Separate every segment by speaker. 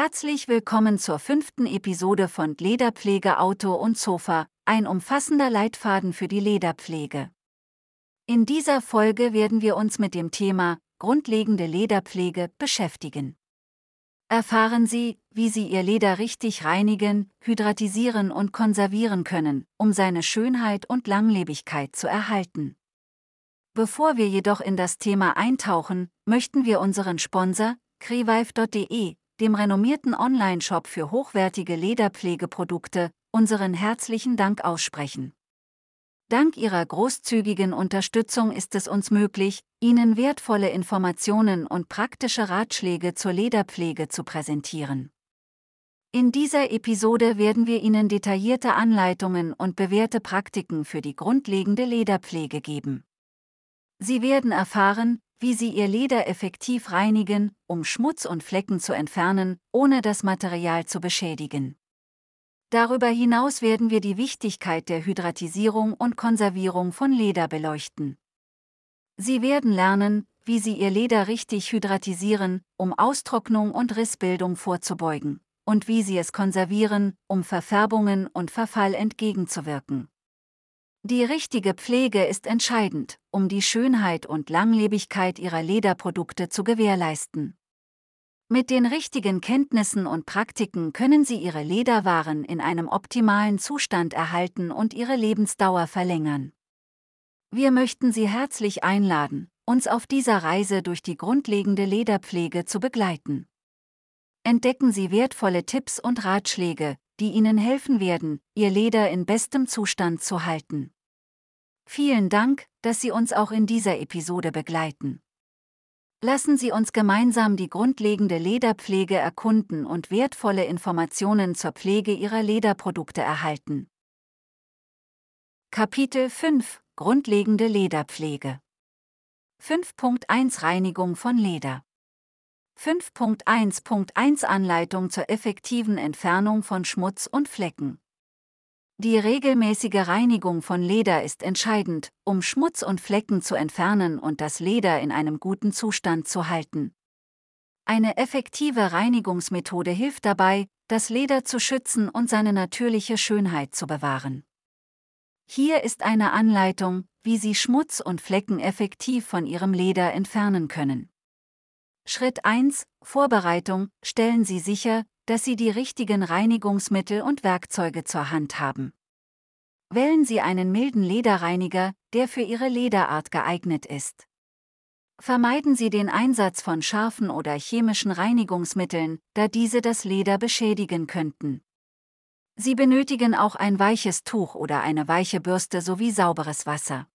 Speaker 1: Herzlich willkommen zur fünften Episode von Lederpflege Auto und Sofa, ein umfassender Leitfaden für die Lederpflege. In dieser Folge werden wir uns mit dem Thema grundlegende Lederpflege beschäftigen. Erfahren Sie, wie Sie Ihr Leder richtig reinigen, hydratisieren und konservieren können, um seine Schönheit und Langlebigkeit zu erhalten. Bevor wir jedoch in das Thema eintauchen, möchten wir unseren Sponsor, crevive.de, dem renommierten Online-Shop für hochwertige Lederpflegeprodukte, unseren herzlichen Dank aussprechen. Dank Ihrer großzügigen Unterstützung ist es uns möglich, Ihnen wertvolle Informationen und praktische Ratschläge zur Lederpflege zu präsentieren. In dieser Episode werden wir Ihnen detaillierte Anleitungen und bewährte Praktiken für die grundlegende Lederpflege geben. Sie werden erfahren, wie Sie Ihr Leder effektiv reinigen, um Schmutz und Flecken zu entfernen, ohne das Material zu beschädigen. Darüber hinaus werden wir die Wichtigkeit der Hydratisierung und Konservierung von Leder beleuchten. Sie werden lernen, wie Sie Ihr Leder richtig hydratisieren, um Austrocknung und Rissbildung vorzubeugen, und wie Sie es konservieren, um Verfärbungen und Verfall entgegenzuwirken. Die richtige Pflege ist entscheidend, um die Schönheit und Langlebigkeit ihrer Lederprodukte zu gewährleisten. Mit den richtigen Kenntnissen und Praktiken können Sie Ihre Lederwaren in einem optimalen Zustand erhalten und Ihre Lebensdauer verlängern. Wir möchten Sie herzlich einladen, uns auf dieser Reise durch die grundlegende Lederpflege zu begleiten. Entdecken Sie wertvolle Tipps und Ratschläge, die Ihnen helfen werden, Ihr Leder in bestem Zustand zu halten. Vielen Dank, dass Sie uns auch in dieser Episode begleiten. Lassen Sie uns gemeinsam die grundlegende Lederpflege erkunden und wertvolle Informationen zur Pflege Ihrer Lederprodukte erhalten. Kapitel 5 Grundlegende Lederpflege 5.1 Reinigung von Leder 5.1.1 Anleitung zur effektiven Entfernung von Schmutz und Flecken. Die regelmäßige Reinigung von Leder ist entscheidend, um Schmutz und Flecken zu entfernen und das Leder in einem guten Zustand zu halten. Eine effektive Reinigungsmethode hilft dabei, das Leder zu schützen und seine natürliche Schönheit zu bewahren. Hier ist eine Anleitung, wie Sie Schmutz und Flecken effektiv von Ihrem Leder entfernen können. Schritt 1 Vorbereitung Stellen Sie sicher, dass Sie die richtigen Reinigungsmittel und Werkzeuge zur Hand haben. Wählen Sie einen milden Lederreiniger, der für Ihre Lederart geeignet ist. Vermeiden Sie den Einsatz von scharfen oder chemischen Reinigungsmitteln, da diese das Leder beschädigen könnten. Sie benötigen auch ein weiches Tuch oder eine weiche Bürste sowie sauberes Wasser.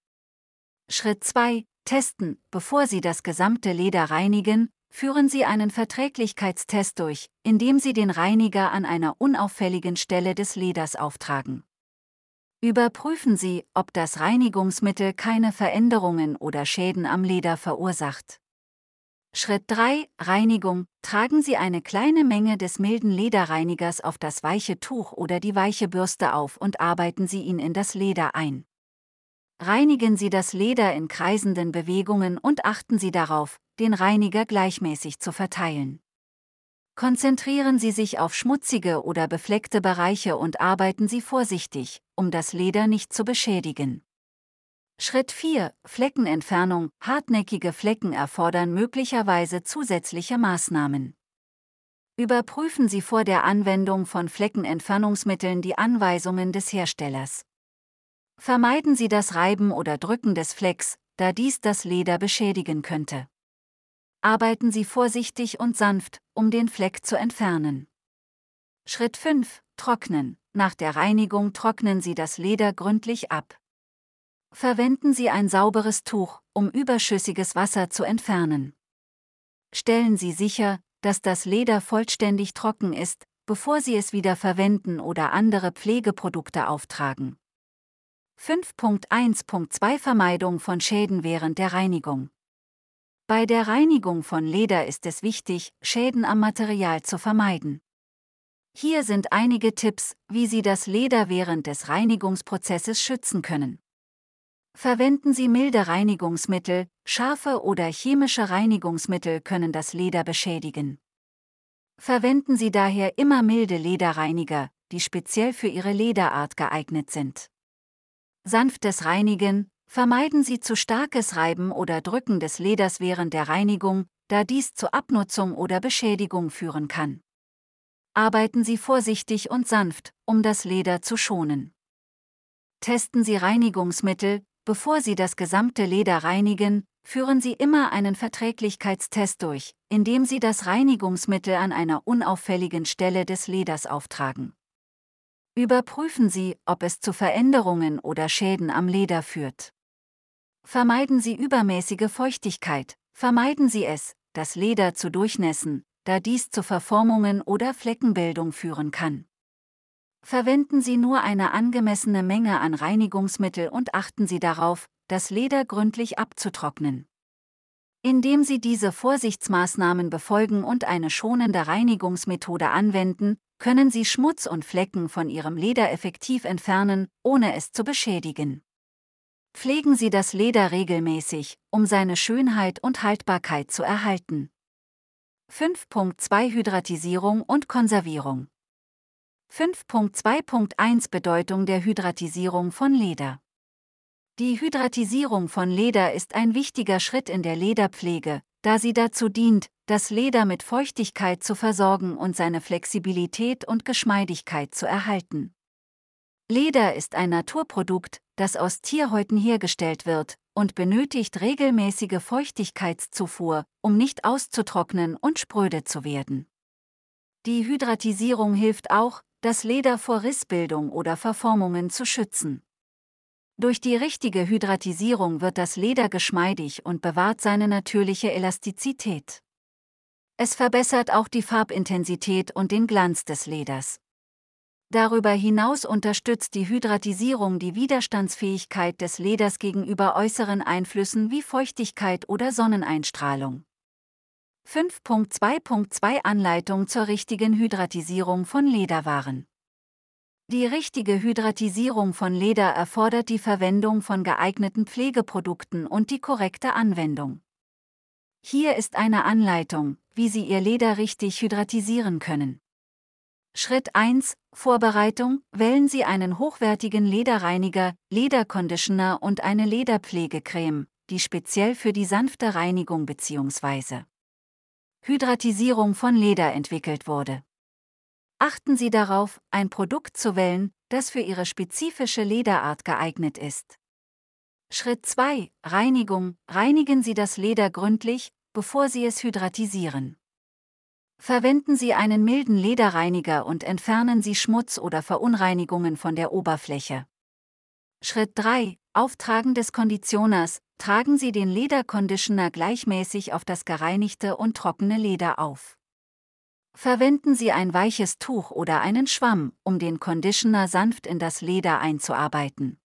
Speaker 1: Schritt 2. Testen. Bevor Sie das gesamte Leder reinigen, führen Sie einen Verträglichkeitstest durch, indem Sie den Reiniger an einer unauffälligen Stelle des Leders auftragen. Überprüfen Sie, ob das Reinigungsmittel keine Veränderungen oder Schäden am Leder verursacht. Schritt 3. Reinigung. Tragen Sie eine kleine Menge des milden Lederreinigers auf das weiche Tuch oder die weiche Bürste auf und arbeiten Sie ihn in das Leder ein. Reinigen Sie das Leder in kreisenden Bewegungen und achten Sie darauf, den Reiniger gleichmäßig zu verteilen. Konzentrieren Sie sich auf schmutzige oder befleckte Bereiche und arbeiten Sie vorsichtig, um das Leder nicht zu beschädigen. Schritt 4. Fleckenentfernung. Hartnäckige Flecken erfordern möglicherweise zusätzliche Maßnahmen. Überprüfen Sie vor der Anwendung von Fleckenentfernungsmitteln die Anweisungen des Herstellers. Vermeiden Sie das Reiben oder Drücken des Flecks, da dies das Leder beschädigen könnte arbeiten Sie vorsichtig und sanft, um den Fleck zu entfernen. Schritt 5. Trocknen. Nach der Reinigung trocknen Sie das Leder gründlich ab. Verwenden Sie ein sauberes Tuch, um überschüssiges Wasser zu entfernen. Stellen Sie sicher, dass das Leder vollständig trocken ist, bevor Sie es wieder verwenden oder andere Pflegeprodukte auftragen. 5.1.2 Vermeidung von Schäden während der Reinigung. Bei der Reinigung von Leder ist es wichtig, Schäden am Material zu vermeiden. Hier sind einige Tipps, wie Sie das Leder während des Reinigungsprozesses schützen können. Verwenden Sie milde Reinigungsmittel, scharfe oder chemische Reinigungsmittel können das Leder beschädigen. Verwenden Sie daher immer milde Lederreiniger, die speziell für Ihre Lederart geeignet sind. Sanftes Reinigen, vermeiden Sie zu starkes Reiben oder Drücken des Leders während der Reinigung, da dies zu Abnutzung oder Beschädigung führen kann. Arbeiten Sie vorsichtig und sanft, um das Leder zu schonen. Testen Sie Reinigungsmittel, bevor Sie das gesamte Leder reinigen, führen Sie immer einen Verträglichkeitstest durch, indem Sie das Reinigungsmittel an einer unauffälligen Stelle des Leders auftragen. Überprüfen Sie, ob es zu Veränderungen oder Schäden am Leder führt. Vermeiden Sie übermäßige Feuchtigkeit, vermeiden Sie es, das Leder zu durchnässen, da dies zu Verformungen oder Fleckenbildung führen kann. Verwenden Sie nur eine angemessene Menge an Reinigungsmittel und achten Sie darauf, das Leder gründlich abzutrocknen. Indem Sie diese Vorsichtsmaßnahmen befolgen und eine schonende Reinigungsmethode anwenden, können Sie Schmutz und Flecken von Ihrem Leder effektiv entfernen, ohne es zu beschädigen. Pflegen Sie das Leder regelmäßig, um seine Schönheit und Haltbarkeit zu erhalten. 5.2 Hydratisierung und Konservierung 5.2.1 Bedeutung der Hydratisierung von Leder Die Hydratisierung von Leder ist ein wichtiger Schritt in der Lederpflege, da sie dazu dient, das Leder mit Feuchtigkeit zu versorgen und seine Flexibilität und Geschmeidigkeit zu erhalten. Leder ist ein Naturprodukt, das aus Tierhäuten hergestellt wird, und benötigt regelmäßige Feuchtigkeitszufuhr, um nicht auszutrocknen und spröde zu werden. Die Hydratisierung hilft auch, das Leder vor Rissbildung oder Verformungen zu schützen. Durch die richtige Hydratisierung wird das Leder geschmeidig und bewahrt seine natürliche Elastizität. Es verbessert auch die Farbintensität und den Glanz des Leders. Darüber hinaus unterstützt die Hydratisierung die Widerstandsfähigkeit des Leders gegenüber äußeren Einflüssen wie Feuchtigkeit oder Sonneneinstrahlung. 5.2.2 Anleitung zur richtigen Hydratisierung von Lederwaren. Die richtige Hydratisierung von Leder erfordert die Verwendung von geeigneten Pflegeprodukten und die korrekte Anwendung. Hier ist eine Anleitung, wie Sie Ihr Leder richtig hydratisieren können. Schritt 1 Vorbereitung Wählen Sie einen hochwertigen Lederreiniger, Lederconditioner und eine Lederpflegecreme, die speziell für die sanfte Reinigung bzw. Hydratisierung von Leder entwickelt wurde. Achten Sie darauf, ein Produkt zu wählen, das für Ihre spezifische Lederart geeignet ist. Schritt 2 Reinigung Reinigen Sie das Leder gründlich, bevor Sie es hydratisieren. Verwenden Sie einen milden Lederreiniger und entfernen Sie Schmutz oder Verunreinigungen von der Oberfläche. Schritt 3. Auftragen des Konditioners. Tragen Sie den Lederconditioner gleichmäßig auf das gereinigte und trockene Leder auf. Verwenden Sie ein weiches Tuch oder einen Schwamm, um den Conditioner sanft in das Leder einzuarbeiten.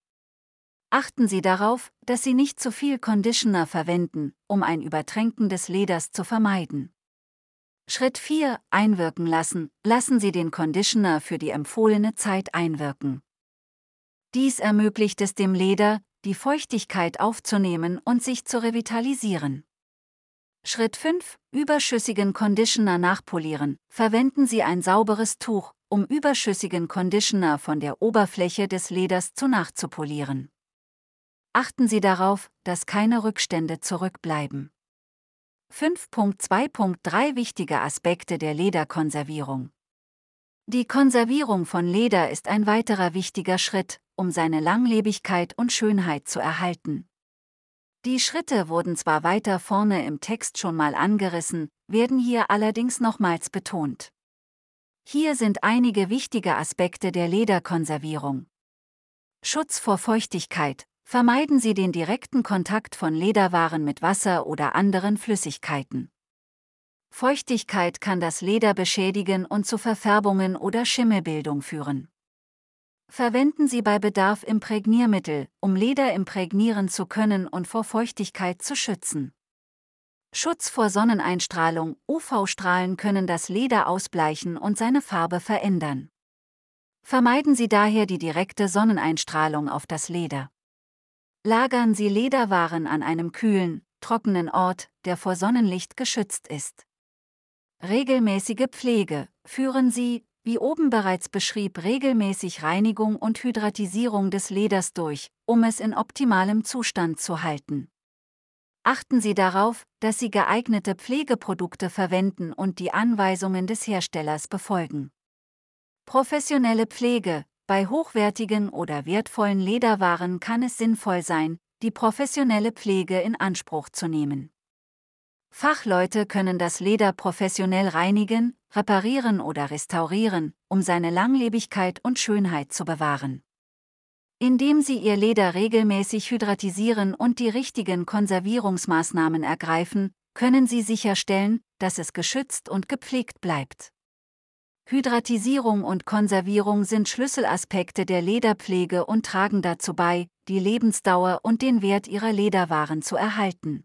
Speaker 1: Achten Sie darauf, dass Sie nicht zu viel Conditioner verwenden, um ein Übertränken des Leders zu vermeiden. Schritt 4. Einwirken lassen. Lassen Sie den Conditioner für die empfohlene Zeit einwirken. Dies ermöglicht es dem Leder, die Feuchtigkeit aufzunehmen und sich zu revitalisieren. Schritt 5. Überschüssigen Conditioner nachpolieren. Verwenden Sie ein sauberes Tuch, um überschüssigen Conditioner von der Oberfläche des Leders zu nachzupolieren. Achten Sie darauf, dass keine Rückstände zurückbleiben. 5.2.3 Wichtige Aspekte der Lederkonservierung. Die Konservierung von Leder ist ein weiterer wichtiger Schritt, um seine Langlebigkeit und Schönheit zu erhalten. Die Schritte wurden zwar weiter vorne im Text schon mal angerissen, werden hier allerdings nochmals betont. Hier sind einige wichtige Aspekte der Lederkonservierung. Schutz vor Feuchtigkeit, Vermeiden Sie den direkten Kontakt von Lederwaren mit Wasser oder anderen Flüssigkeiten. Feuchtigkeit kann das Leder beschädigen und zu Verfärbungen oder Schimmelbildung führen. Verwenden Sie bei Bedarf Imprägniermittel, um Leder imprägnieren zu können und vor Feuchtigkeit zu schützen. Schutz vor Sonneneinstrahlung, UV-Strahlen können das Leder ausbleichen und seine Farbe verändern. Vermeiden Sie daher die direkte Sonneneinstrahlung auf das Leder. Lagern Sie Lederwaren an einem kühlen, trockenen Ort, der vor Sonnenlicht geschützt ist. Regelmäßige Pflege. Führen Sie, wie oben bereits beschrieb, regelmäßig Reinigung und Hydratisierung des Leders durch, um es in optimalem Zustand zu halten. Achten Sie darauf, dass Sie geeignete Pflegeprodukte verwenden und die Anweisungen des Herstellers befolgen. Professionelle Pflege. Bei hochwertigen oder wertvollen Lederwaren kann es sinnvoll sein, die professionelle Pflege in Anspruch zu nehmen. Fachleute können das Leder professionell reinigen, reparieren oder restaurieren, um seine Langlebigkeit und Schönheit zu bewahren. Indem sie ihr Leder regelmäßig hydratisieren und die richtigen Konservierungsmaßnahmen ergreifen, können sie sicherstellen, dass es geschützt und gepflegt bleibt. Hydratisierung und Konservierung sind Schlüsselaspekte der Lederpflege und tragen dazu bei, die Lebensdauer und den Wert ihrer Lederwaren zu erhalten.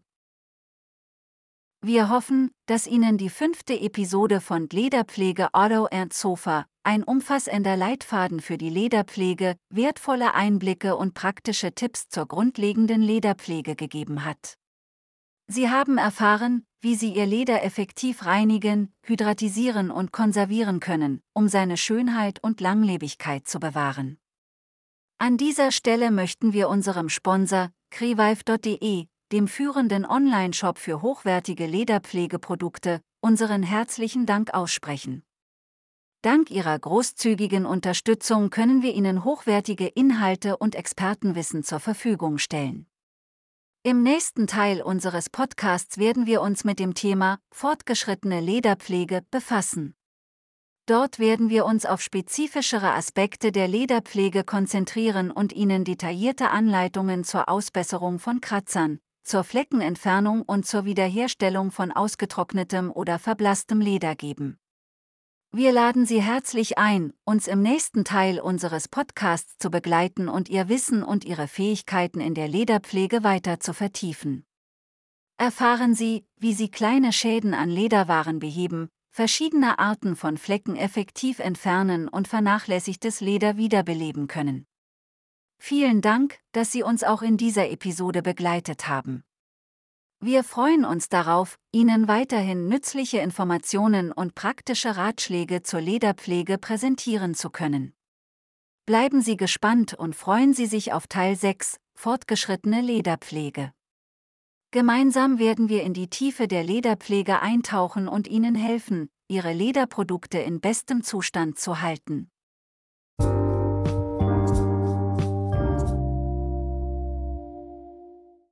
Speaker 1: Wir hoffen, dass Ihnen die fünfte Episode von Lederpflege Auto and Sofa, ein umfassender Leitfaden für die Lederpflege, wertvolle Einblicke und praktische Tipps zur grundlegenden Lederpflege gegeben hat. Sie haben erfahren, wie Sie Ihr Leder effektiv reinigen, hydratisieren und konservieren können, um seine Schönheit und Langlebigkeit zu bewahren. An dieser Stelle möchten wir unserem Sponsor, crevive.de, dem führenden Online-Shop für hochwertige Lederpflegeprodukte, unseren herzlichen Dank aussprechen. Dank Ihrer großzügigen Unterstützung können wir Ihnen hochwertige Inhalte und Expertenwissen zur Verfügung stellen. Im nächsten Teil unseres Podcasts werden wir uns mit dem Thema fortgeschrittene Lederpflege befassen. Dort werden wir uns auf spezifischere Aspekte der Lederpflege konzentrieren und Ihnen detaillierte Anleitungen zur Ausbesserung von Kratzern, zur Fleckenentfernung und zur Wiederherstellung von ausgetrocknetem oder verblasstem Leder geben. Wir laden Sie herzlich ein, uns im nächsten Teil unseres Podcasts zu begleiten und Ihr Wissen und Ihre Fähigkeiten in der Lederpflege weiter zu vertiefen. Erfahren Sie, wie Sie kleine Schäden an Lederwaren beheben, verschiedene Arten von Flecken effektiv entfernen und vernachlässigtes Leder wiederbeleben können. Vielen Dank, dass Sie uns auch in dieser Episode begleitet haben. Wir freuen uns darauf, Ihnen weiterhin nützliche Informationen und praktische Ratschläge zur Lederpflege präsentieren zu können. Bleiben Sie gespannt und freuen Sie sich auf Teil 6, fortgeschrittene Lederpflege. Gemeinsam werden wir in die Tiefe der Lederpflege eintauchen und Ihnen helfen, Ihre Lederprodukte in bestem Zustand zu halten.